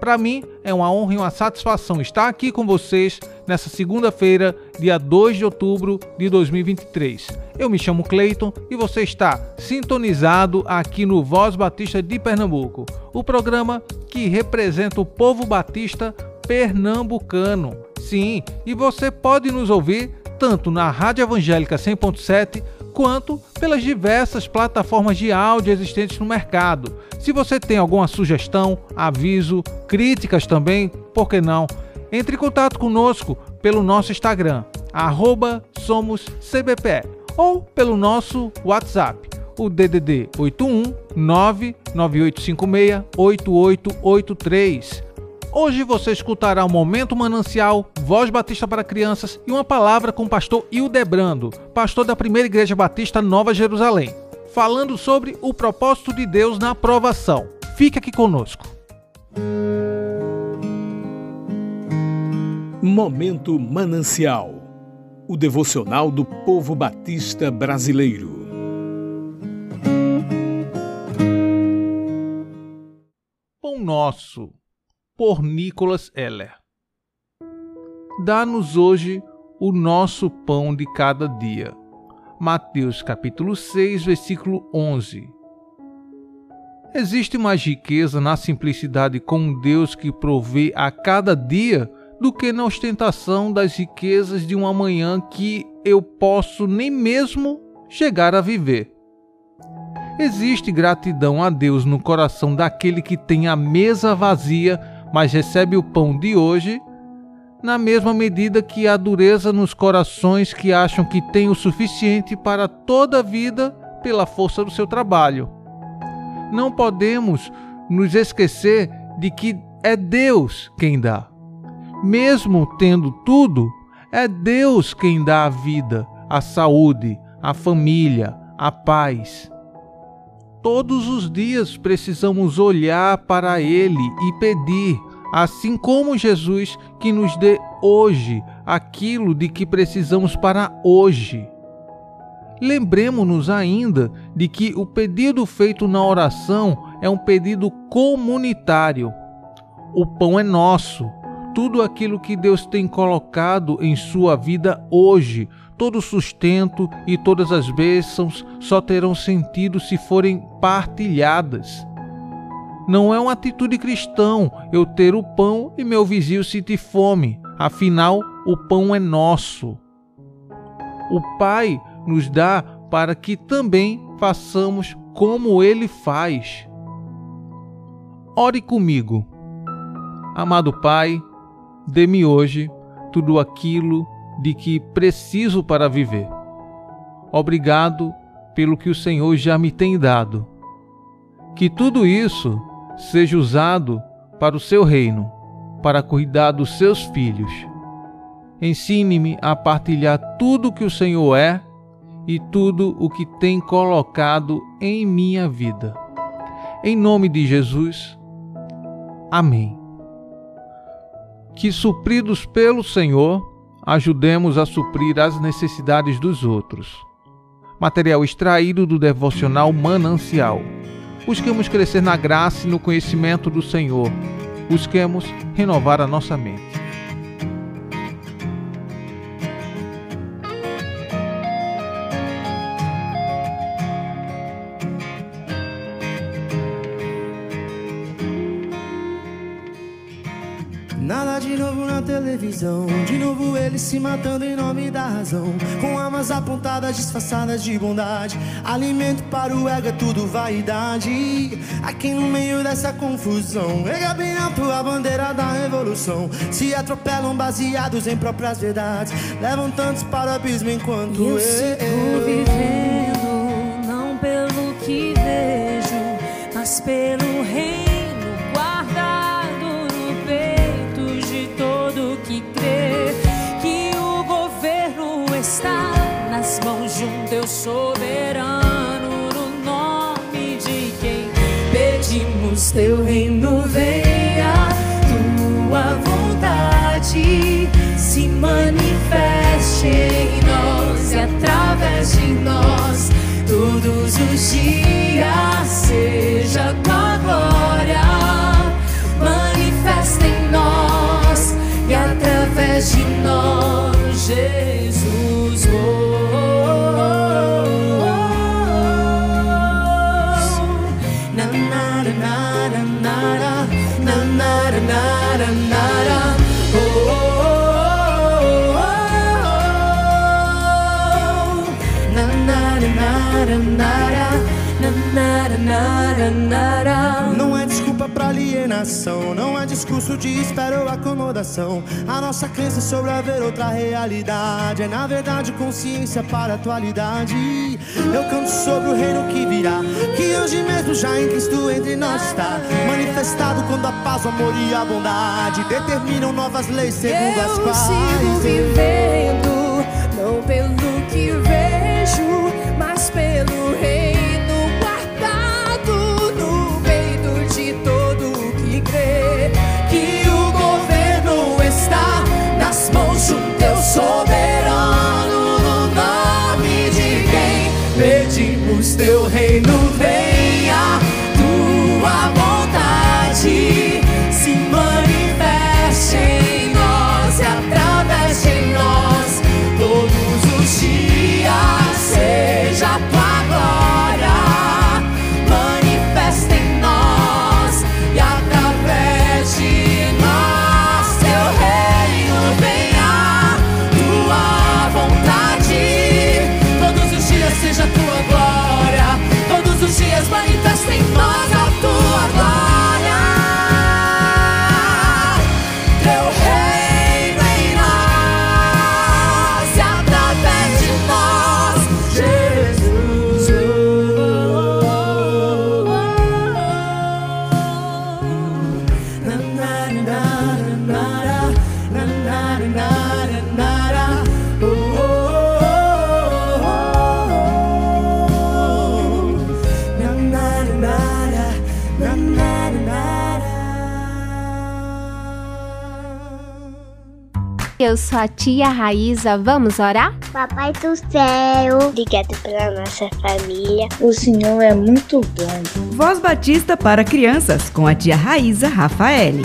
Para mim é uma honra e uma satisfação estar aqui com vocês nessa segunda-feira, dia 2 de outubro de 2023. Eu me chamo Cleiton e você está sintonizado aqui no Voz Batista de Pernambuco, o programa que representa o povo batista pernambucano. Sim, e você pode nos ouvir tanto na Rádio Evangélica 100.7 quanto pelas diversas plataformas de áudio existentes no mercado. Se você tem alguma sugestão, aviso, críticas também, por que não? Entre em contato conosco pelo nosso Instagram, SomosCBPE, ou pelo nosso WhatsApp, o DDD 81 99856 8883. Hoje você escutará o Momento Manancial, Voz Batista para Crianças e uma palavra com o pastor Hildebrando, pastor da Primeira Igreja Batista Nova Jerusalém falando sobre o propósito de Deus na aprovação. Fique aqui conosco. Momento Manancial o devocional do povo batista brasileiro. Pão Nosso, por Nicholas Heller. Dá-nos hoje o nosso pão de cada dia Mateus capítulo 6, versículo 11. Existe mais riqueza na simplicidade com um Deus que provê a cada dia do que na ostentação das riquezas de uma manhã que eu posso nem mesmo chegar a viver. Existe gratidão a Deus no coração daquele que tem a mesa vazia, mas recebe o pão de hoje na mesma medida que a dureza nos corações que acham que têm o suficiente para toda a vida pela força do seu trabalho. Não podemos nos esquecer de que é Deus quem dá. Mesmo tendo tudo, é Deus quem dá a vida, a saúde, a família, a paz. Todos os dias precisamos olhar para Ele e pedir assim como Jesus que nos dê hoje aquilo de que precisamos para hoje. Lembremos-nos ainda de que o pedido feito na oração é um pedido comunitário. O pão é nosso. Tudo aquilo que Deus tem colocado em sua vida hoje, todo sustento e todas as bênçãos só terão sentido se forem partilhadas. Não é uma atitude cristã eu ter o pão e meu vizinho sentir fome. Afinal, o pão é nosso. O Pai nos dá para que também façamos como Ele faz. Ore comigo. Amado Pai, dê-me hoje tudo aquilo de que preciso para viver. Obrigado pelo que o Senhor já me tem dado. Que tudo isso seja usado para o seu reino, para cuidar dos seus filhos. Ensine-me a partilhar tudo o que o Senhor é e tudo o que tem colocado em minha vida. Em nome de Jesus. Amém. Que, supridos pelo Senhor, ajudemos a suprir as necessidades dos outros. Material extraído do devocional Manancial Busquemos crescer na graça e no conhecimento do Senhor. Busquemos renovar a nossa mente. Nada de novo na televisão. De novo se matando em nome da razão. Com armas apontadas, disfarçadas de bondade. Alimento para o ego é tudo vaidade. Aqui no meio dessa confusão, erga bem alto a bandeira da revolução. Se atropelam baseados em próprias verdades. Levam tantos para o abismo enquanto eu. Eu teu reino venha, tua vontade se manifeste em nós e através de nós. Todos os dias seja com a glória manifesta em nós e através de nós Jesus Não é desculpa pra alienação, não é discurso de espera ou acomodação. A nossa crença sobre haver outra realidade é, na verdade, consciência para a atualidade. Eu canto sobre o reino que virá, que hoje mesmo já em Cristo entre nós está. Manifestado quando a paz, o amor e a bondade determinam novas leis segundo as Eu quais. sigo vivendo, não pelo new. Eu sou a tia Raíza, vamos orar? Papai do céu, obrigado pela nossa família. O Senhor é muito bom. Voz Batista para crianças com a tia Raíza Rafaele.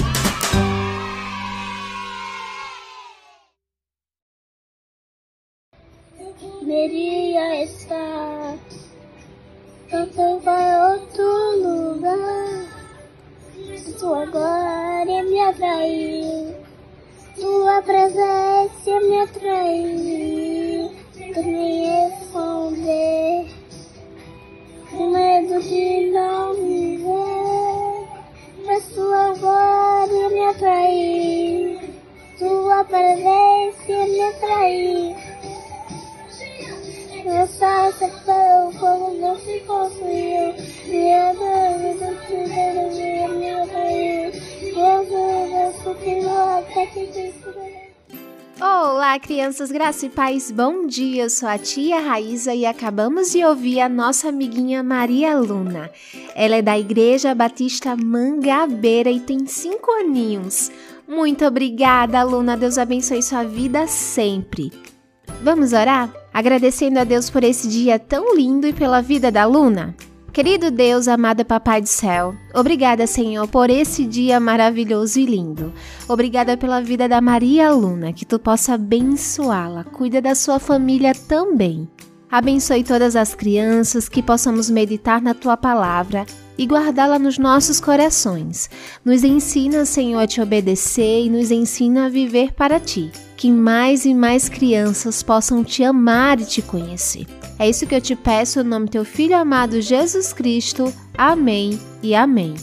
Maria está cantando para outro lugar. Tua glória me atraiu, tua presença me atrai, tu me esconder. O medo de não me ver, mas tua glória me atrai, tua presença me atrai. Meu salto tão como não se construiu, minha dúvida, minha dúvida, minha dúvida, minha dúvida, minha dúvida, Olá, crianças, graça e paz, bom dia. Eu sou a tia Raíza e acabamos de ouvir a nossa amiguinha Maria Luna. Ela é da Igreja Batista Mangabeira e tem cinco aninhos. Muito obrigada, Luna. Deus abençoe sua vida sempre. Vamos orar? Agradecendo a Deus por esse dia tão lindo e pela vida da Luna. Querido Deus, amado Papai do Céu, obrigada, Senhor, por esse dia maravilhoso e lindo. Obrigada pela vida da Maria Luna, que tu possa abençoá-la. Cuida da sua família também. Abençoe todas as crianças, que possamos meditar na tua palavra e guardá-la nos nossos corações. Nos ensina, Senhor, a te obedecer e nos ensina a viver para ti. Que mais e mais crianças possam te amar e te conhecer. É isso que eu te peço no nome do teu filho amado Jesus Cristo. Amém e amém.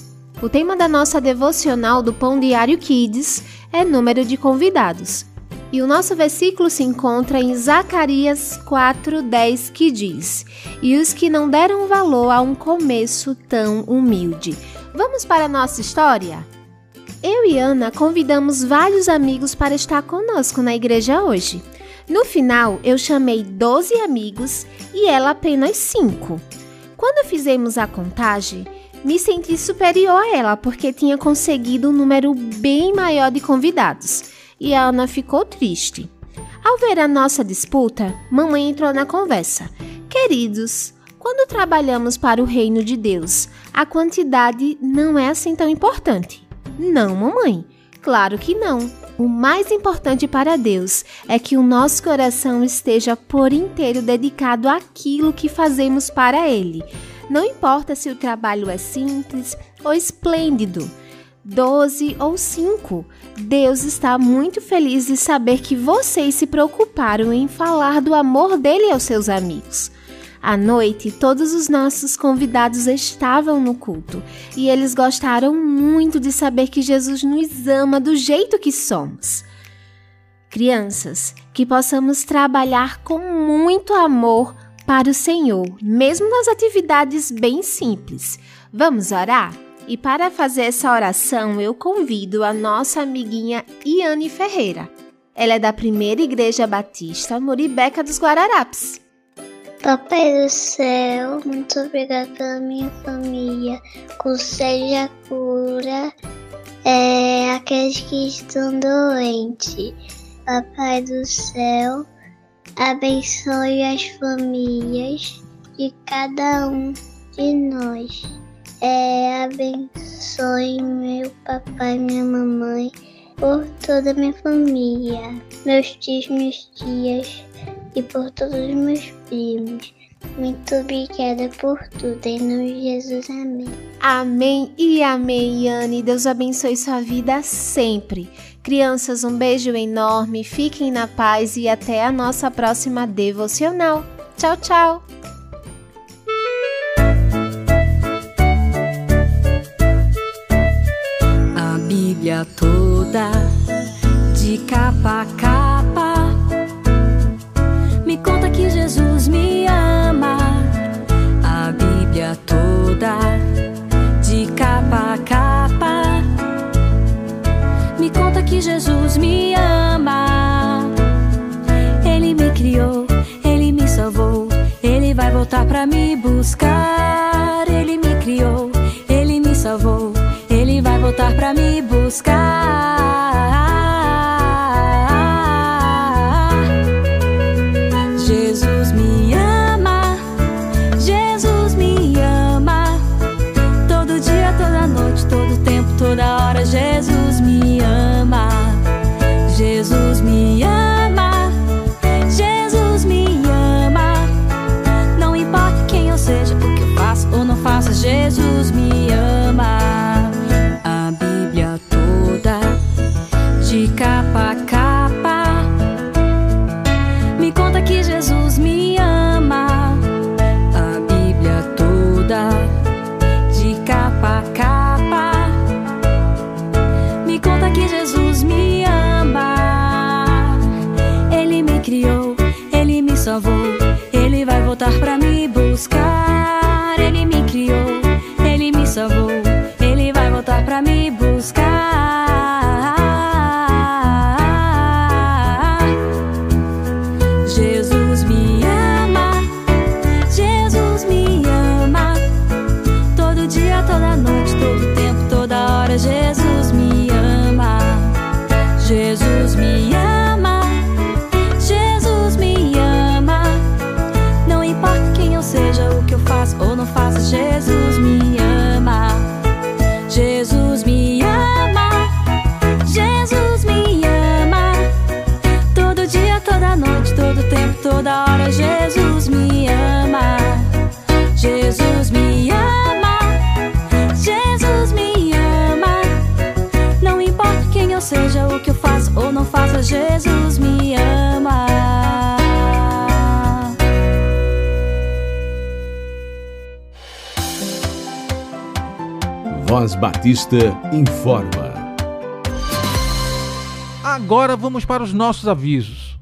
O tema da nossa devocional do Pão Diário Kids é número de convidados. E o nosso versículo se encontra em Zacarias 4:10, que diz: "E os que não deram valor a um começo tão humilde". Vamos para a nossa história? Eu e Ana convidamos vários amigos para estar conosco na igreja hoje. No final, eu chamei 12 amigos e ela apenas 5. Quando fizemos a contagem, me senti superior a ela porque tinha conseguido um número bem maior de convidados e a Ana ficou triste. Ao ver a nossa disputa, mamãe entrou na conversa. Queridos, quando trabalhamos para o reino de Deus, a quantidade não é assim tão importante. Não, mamãe. Claro que não. O mais importante para Deus é que o nosso coração esteja por inteiro dedicado àquilo que fazemos para Ele. Não importa se o trabalho é simples ou esplêndido, 12 ou 5. Deus está muito feliz de saber que vocês se preocuparam em falar do amor dele aos seus amigos. À noite, todos os nossos convidados estavam no culto e eles gostaram muito de saber que Jesus nos ama do jeito que somos. Crianças, que possamos trabalhar com muito amor para o Senhor, mesmo nas atividades bem simples. Vamos orar? E para fazer essa oração, eu convido a nossa amiguinha Iane Ferreira. Ela é da Primeira Igreja Batista Muribeca dos Guararapes. Papai do céu, muito obrigada pela minha família. Concede a cura é, aqueles que estão doentes. Papai do céu, abençoe as famílias de cada um de nós. É, abençoe meu papai minha mamãe por toda a minha família, meus tios, minhas tias e por todos os meus primos. Muito obrigada por tudo. Em nome de Jesus, amém. Amém e amém, Yane. Deus abençoe sua vida sempre. Crianças, um beijo enorme, fiquem na paz e até a nossa próxima devocional. Tchau, tchau! Voltar pra me buscar. Ele me criou, ele me salvou, ele vai voltar pra me buscar. Ele vai voltar pra me buscar. Ele me criou, ele me salvou, ele vai voltar pra me buscar. Jesus me ama. Jesus me ama, Jesus me ama. Todo dia, toda noite, todo tempo, toda hora, Jesus Voz Batista informa. Agora vamos para os nossos avisos.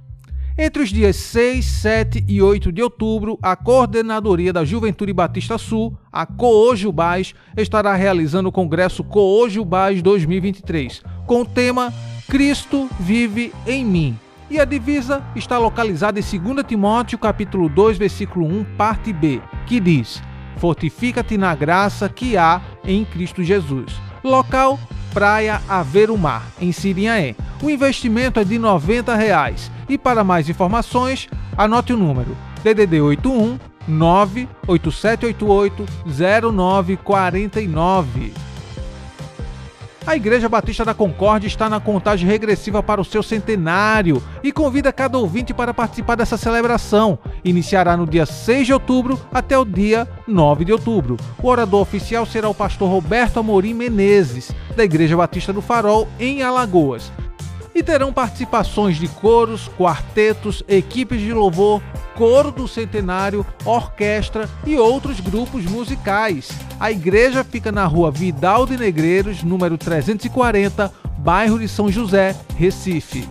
Entre os dias 6, 7 e 8 de outubro, a Coordenadoria da Juventude Batista Sul, a Coojubás, estará realizando o Congresso Coojubás 2023, com o tema Cristo vive em mim. E a divisa está localizada em 2 Timóteo capítulo 2, versículo 1, parte B, que diz: Fortifica-te na graça que há em Cristo Jesus. Local Praia Mar, em Sirinhaé. O investimento é de 90 reais. E para mais informações, anote o número DDD 81 98788 0949. A Igreja Batista da Concórdia está na contagem regressiva para o seu centenário e convida cada ouvinte para participar dessa celebração. Iniciará no dia 6 de outubro até o dia 9 de outubro. O orador oficial será o pastor Roberto Amorim Menezes, da Igreja Batista do Farol, em Alagoas e terão participações de coros, quartetos, equipes de louvor, coro do centenário, orquestra e outros grupos musicais. A igreja fica na rua Vidal de Negreiros, número 340, bairro de São José, Recife.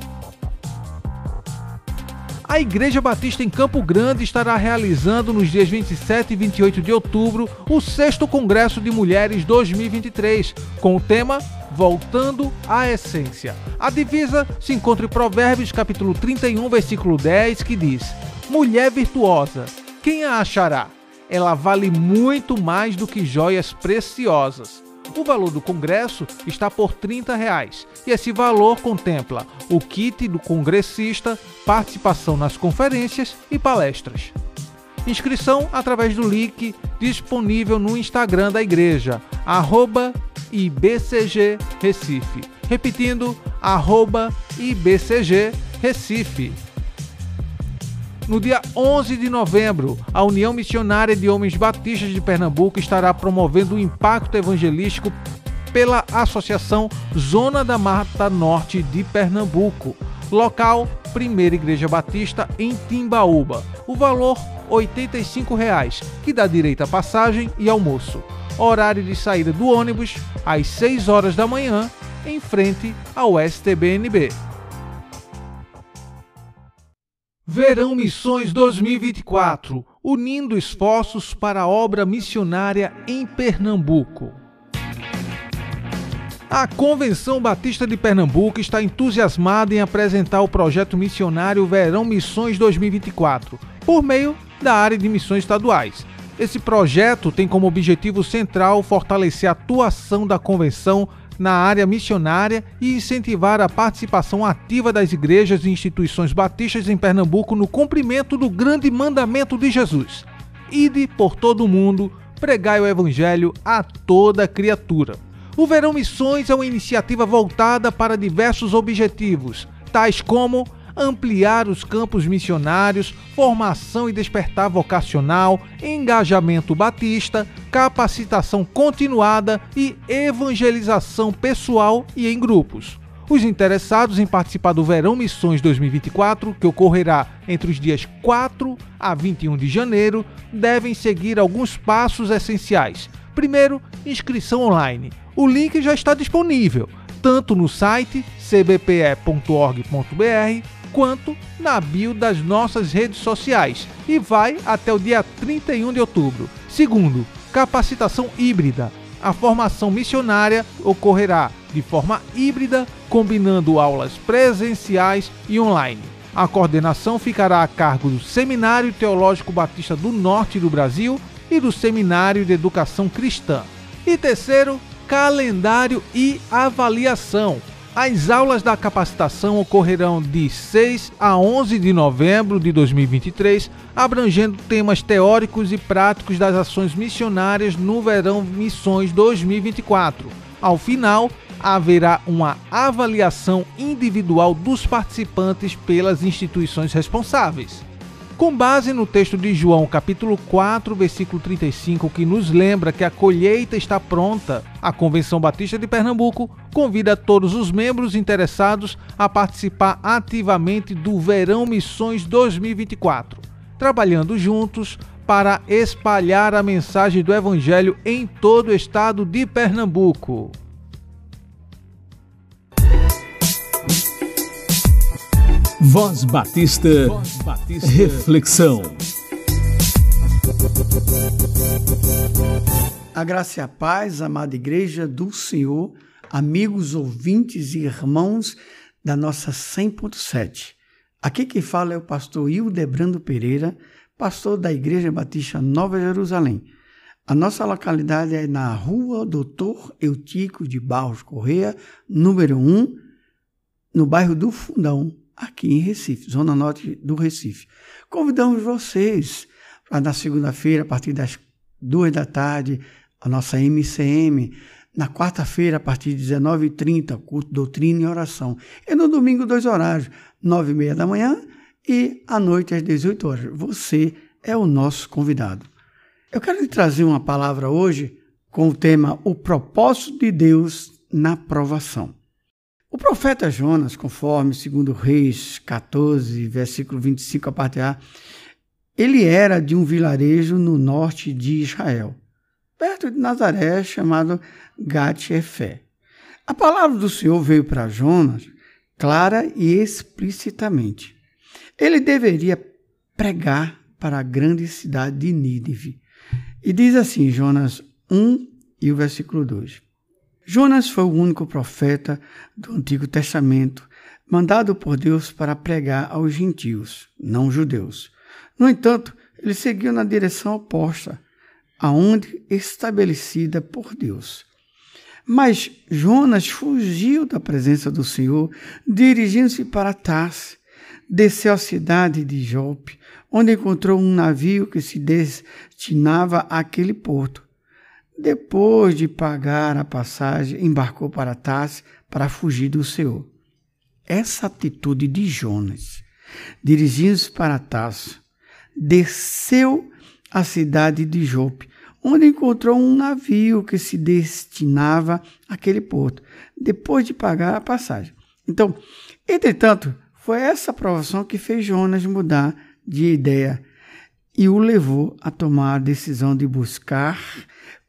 A Igreja Batista em Campo Grande estará realizando nos dias 27 e 28 de outubro o 6 Congresso de Mulheres 2023, com o tema Voltando à Essência. A divisa se encontra em Provérbios capítulo 31, versículo 10, que diz: Mulher virtuosa, quem a achará? Ela vale muito mais do que joias preciosas. O valor do congresso está por 30 reais, e esse valor contempla o kit do congressista, participação nas conferências e palestras. Inscrição através do link disponível no Instagram da igreja, arroba IBCG Recife. Repetindo, arroba IBCG Recife. No dia 11 de novembro, a União Missionária de Homens Batistas de Pernambuco estará promovendo o impacto evangelístico pela Associação Zona da Mata Norte de Pernambuco. Local, Primeira Igreja Batista em Timbaúba. O valor R$ 85, que dá direito à passagem e almoço. Horário de saída do ônibus às 6 horas da manhã, em frente ao STBNB. Verão Missões 2024 unindo esforços para a obra missionária em Pernambuco. A Convenção Batista de Pernambuco está entusiasmada em apresentar o projeto missionário Verão Missões 2024, por meio da área de missões estaduais. Esse projeto tem como objetivo central fortalecer a atuação da convenção na área missionária e incentivar a participação ativa das igrejas e instituições batistas em Pernambuco no cumprimento do grande mandamento de Jesus: Ide por todo o mundo, pregai o evangelho a toda criatura. O Verão Missões é uma iniciativa voltada para diversos objetivos, tais como ampliar os campos missionários, formação e despertar vocacional, engajamento batista, capacitação continuada e evangelização pessoal e em grupos. Os interessados em participar do Verão Missões 2024, que ocorrerá entre os dias 4 a 21 de janeiro, devem seguir alguns passos essenciais. Primeiro, inscrição online. O link já está disponível, tanto no site cbpe.org.br quanto na bio das nossas redes sociais e vai até o dia 31 de outubro. Segundo, capacitação híbrida. A formação missionária ocorrerá de forma híbrida, combinando aulas presenciais e online. A coordenação ficará a cargo do Seminário Teológico Batista do Norte do Brasil e do Seminário de Educação Cristã. E terceiro, calendário e avaliação. As aulas da capacitação ocorrerão de 6 a 11 de novembro de 2023, abrangendo temas teóricos e práticos das ações missionárias no Verão Missões 2024. Ao final, haverá uma avaliação individual dos participantes pelas instituições responsáveis com base no texto de João, capítulo 4, versículo 35, que nos lembra que a colheita está pronta, a Convenção Batista de Pernambuco convida todos os membros interessados a participar ativamente do Verão Missões 2024, trabalhando juntos para espalhar a mensagem do Evangelho em todo o estado de Pernambuco. Voz Batista, Voz Batista. Reflexão. A graça e a paz, amada igreja do Senhor, amigos, ouvintes e irmãos da nossa 100.7. Aqui quem fala é o pastor Hildebrando Pereira, pastor da Igreja Batista Nova Jerusalém. A nossa localidade é na rua Doutor Eutico de Barros Correia, número 1, no bairro do Fundão, aqui em Recife, zona norte do Recife. Convidamos vocês para na segunda-feira, a partir das duas da tarde, a nossa MCM. Na quarta-feira, a partir de 19h30, culto doutrina e oração. E no domingo, dois horários, 9h30 da manhã e à noite às 18 horas. Você é o nosso convidado. Eu quero lhe trazer uma palavra hoje com o tema O propósito de Deus na provação. O profeta Jonas, conforme segundo Reis 14, versículo 25 a parte A, ele era de um vilarejo no norte de Israel, perto de Nazaré, chamado Gat-Efé. A palavra do Senhor veio para Jonas clara e explicitamente. Ele deveria pregar para a grande cidade de Nínive, e diz assim, Jonas 1 e o versículo 2. Jonas foi o único profeta do Antigo Testamento mandado por Deus para pregar aos gentios, não judeus. No entanto, ele seguiu na direção oposta, aonde estabelecida por Deus. Mas Jonas fugiu da presença do Senhor, dirigindo-se para Tarse, desceu à cidade de Jope, onde encontrou um navio que se destinava àquele porto. Depois de pagar a passagem, embarcou para Tarsis para fugir do Senhor. Essa atitude de Jonas, dirigindo-se para Tarso, desceu à cidade de Jope, onde encontrou um navio que se destinava àquele porto, depois de pagar a passagem. Então, entretanto, foi essa provação que fez Jonas mudar de ideia e o levou a tomar a decisão de buscar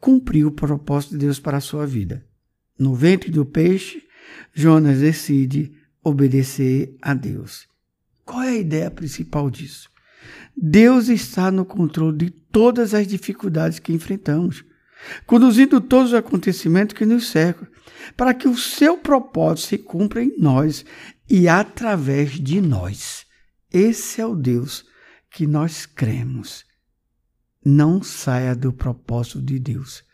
cumprir o propósito de Deus para a sua vida. No ventre do peixe, Jonas decide obedecer a Deus. Qual é a ideia principal disso? Deus está no controle de todas as dificuldades que enfrentamos, conduzindo todos os acontecimentos que nos cercam, para que o seu propósito se cumpra em nós e através de nós. Esse é o Deus que nós cremos. Não saia do propósito de Deus.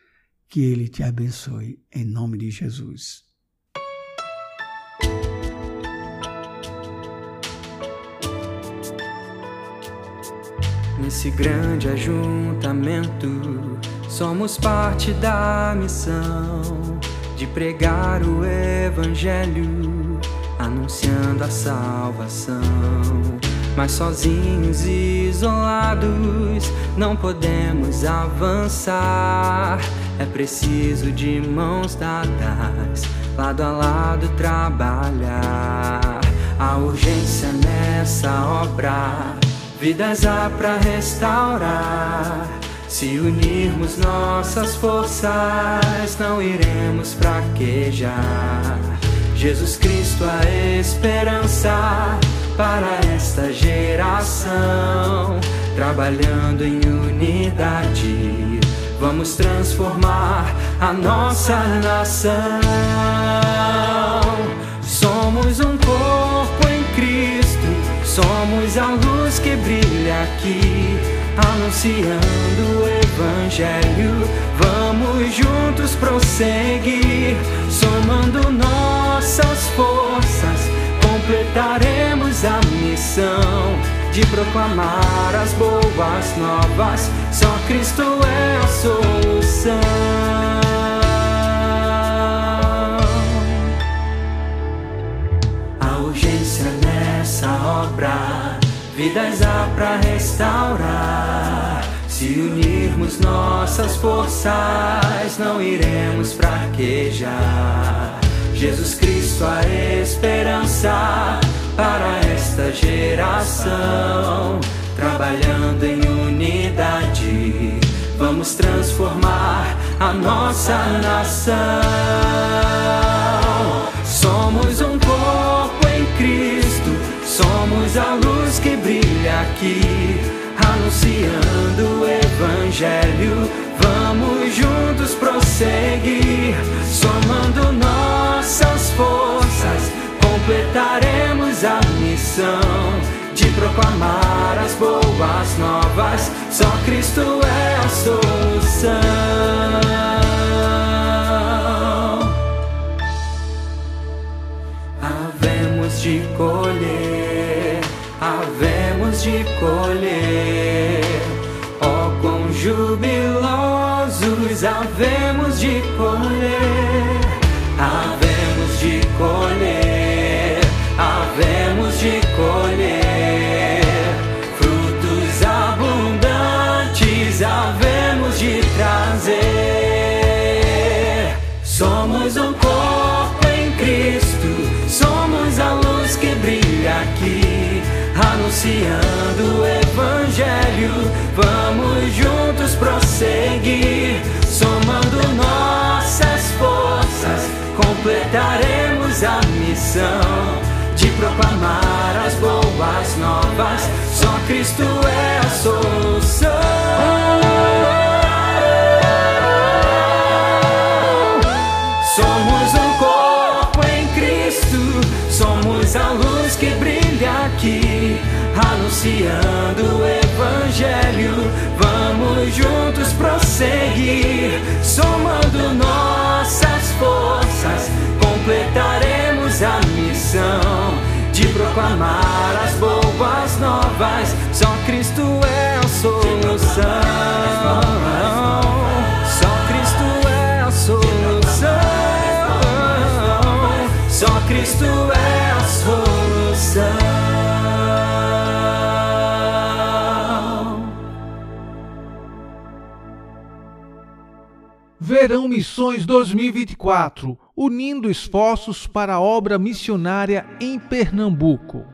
Que Ele te abençoe, em nome de Jesus. Nesse grande ajuntamento, somos parte da missão de pregar o Evangelho anunciando a salvação. Mas sozinhos e isolados não podemos avançar. É preciso de mãos dadas, lado a lado trabalhar. A urgência nessa obra, vidas há para restaurar. Se unirmos nossas forças, não iremos fraquejar. Jesus Cristo, a esperança para esta geração, trabalhando em unidade. Vamos transformar a nossa nação. Somos um corpo em Cristo, somos a luz que brilha aqui, anunciando o Evangelho. Vamos juntos prosseguir, somando nossas forças completaremos a missão de proclamar as boas novas. Só Cristo é a solução. A urgência nessa obra, vidas há para restaurar. Se unirmos nossas forças, não iremos fraquejar. Jesus Cristo, a esperança para esta geração. Trabalhando em unidade, vamos transformar a nossa nação. Somos um corpo em Cristo, somos a luz que brilha aqui, anunciando o Evangelho. Vamos juntos prosseguir, somando nossas forças completaremos a missão de proclamar as boas novas. Só Cristo é a solução. Havemos de colher, havemos de colher. Ó, oh, jubilosos havemos de colher, anunciando o Evangelho. Vamos juntos prosseguir, somando nossas forças, completaremos a missão de proclamar as boas novas. Só Cristo é a solução. Somos anunciando o Evangelho. Vamos juntos prosseguir, somando nossas forças, completaremos a missão de proclamar as boas novas. Só Cristo é a solução. Só Cristo é a solução. Só Cristo é a solução. Verão Missões 2024 unindo esforços para a obra missionária em Pernambuco.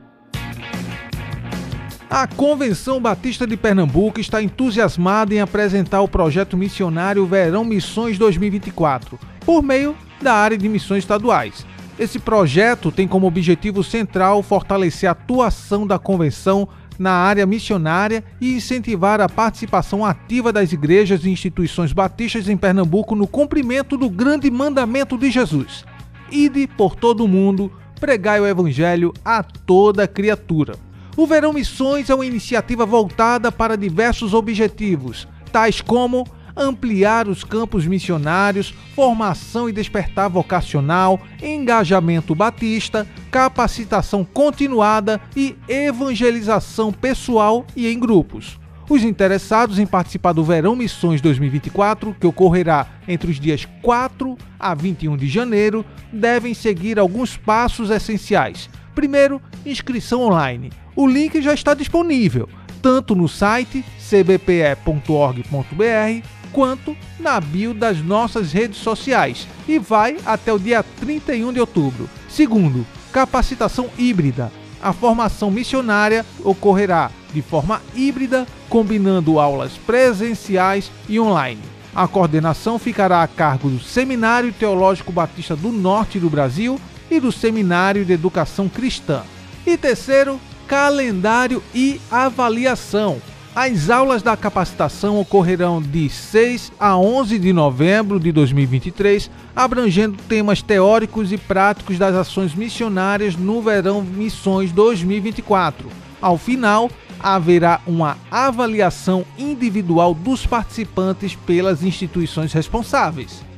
A Convenção Batista de Pernambuco está entusiasmada em apresentar o projeto missionário Verão Missões 2024, por meio da área de missões estaduais. Esse projeto tem como objetivo central fortalecer a atuação da convenção na área missionária e incentivar a participação ativa das igrejas e instituições batistas em Pernambuco no cumprimento do grande mandamento de Jesus: Ide por todo o mundo, pregai o evangelho a toda criatura. O Verão Missões é uma iniciativa voltada para diversos objetivos, tais como ampliar os campos missionários, formação e despertar vocacional, engajamento batista, capacitação continuada e evangelização pessoal e em grupos. Os interessados em participar do Verão Missões 2024, que ocorrerá entre os dias 4 a 21 de janeiro, devem seguir alguns passos essenciais. Primeiro, inscrição online. O link já está disponível, tanto no site cbpe.org.br quanto na bio das nossas redes sociais e vai até o dia 31 de outubro. Segundo, capacitação híbrida. A formação missionária ocorrerá de forma híbrida, combinando aulas presenciais e online. A coordenação ficará a cargo do Seminário Teológico Batista do Norte do Brasil e do Seminário de Educação Cristã. E terceiro, calendário e avaliação. As aulas da capacitação ocorrerão de 6 a 11 de novembro de 2023, abrangendo temas teóricos e práticos das ações missionárias no Verão Missões 2024. Ao final, haverá uma avaliação individual dos participantes pelas instituições responsáveis.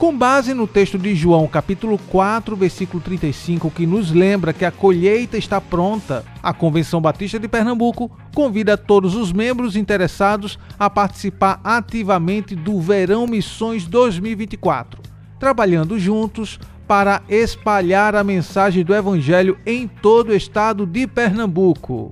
Com base no texto de João, capítulo 4, versículo 35, que nos lembra que a colheita está pronta, a Convenção Batista de Pernambuco convida todos os membros interessados a participar ativamente do Verão Missões 2024, trabalhando juntos para espalhar a mensagem do Evangelho em todo o estado de Pernambuco.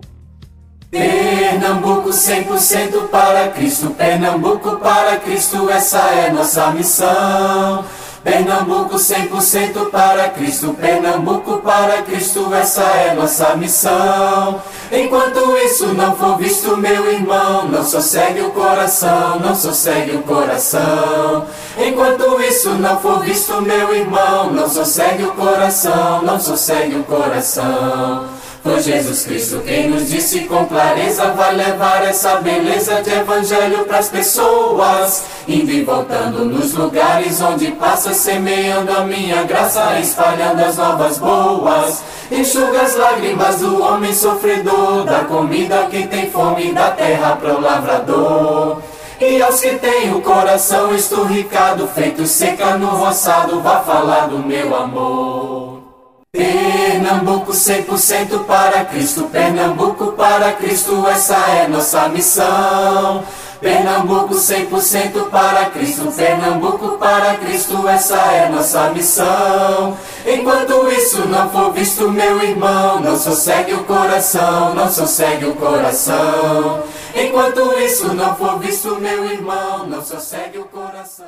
Pernambuco 100% para Cristo, Pernambuco para Cristo, essa é nossa missão. Pernambuco 100% para Cristo, Pernambuco para Cristo, essa é nossa missão. Enquanto isso não for visto, meu irmão, não sossegue o coração, não sossegue o coração. Enquanto isso não for visto, meu irmão, não sossegue o coração, não sossegue o coração. Foi Jesus Cristo quem nos disse com clareza vai levar essa beleza de evangelho pras pessoas, indo e voltando nos lugares onde passa, semeando a minha graça, espalhando as novas boas. Enxuga as lágrimas do homem sofredor, da comida que tem fome da terra pro lavrador. E aos que têm o coração esturricado, feito seca no roçado, vá falar do meu amor. Pernambuco 100% para Cristo, Pernambuco para Cristo, essa é nossa missão. Pernambuco 100% para Cristo, Pernambuco para Cristo, essa é nossa missão. Enquanto isso não for visto, meu irmão, não sossegue o coração, não sossegue o coração. Enquanto isso não for visto, meu irmão, não sossegue o coração.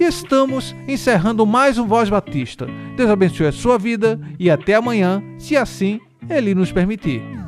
E estamos encerrando mais um Voz Batista. Deus abençoe a sua vida e até amanhã, se assim Ele nos permitir.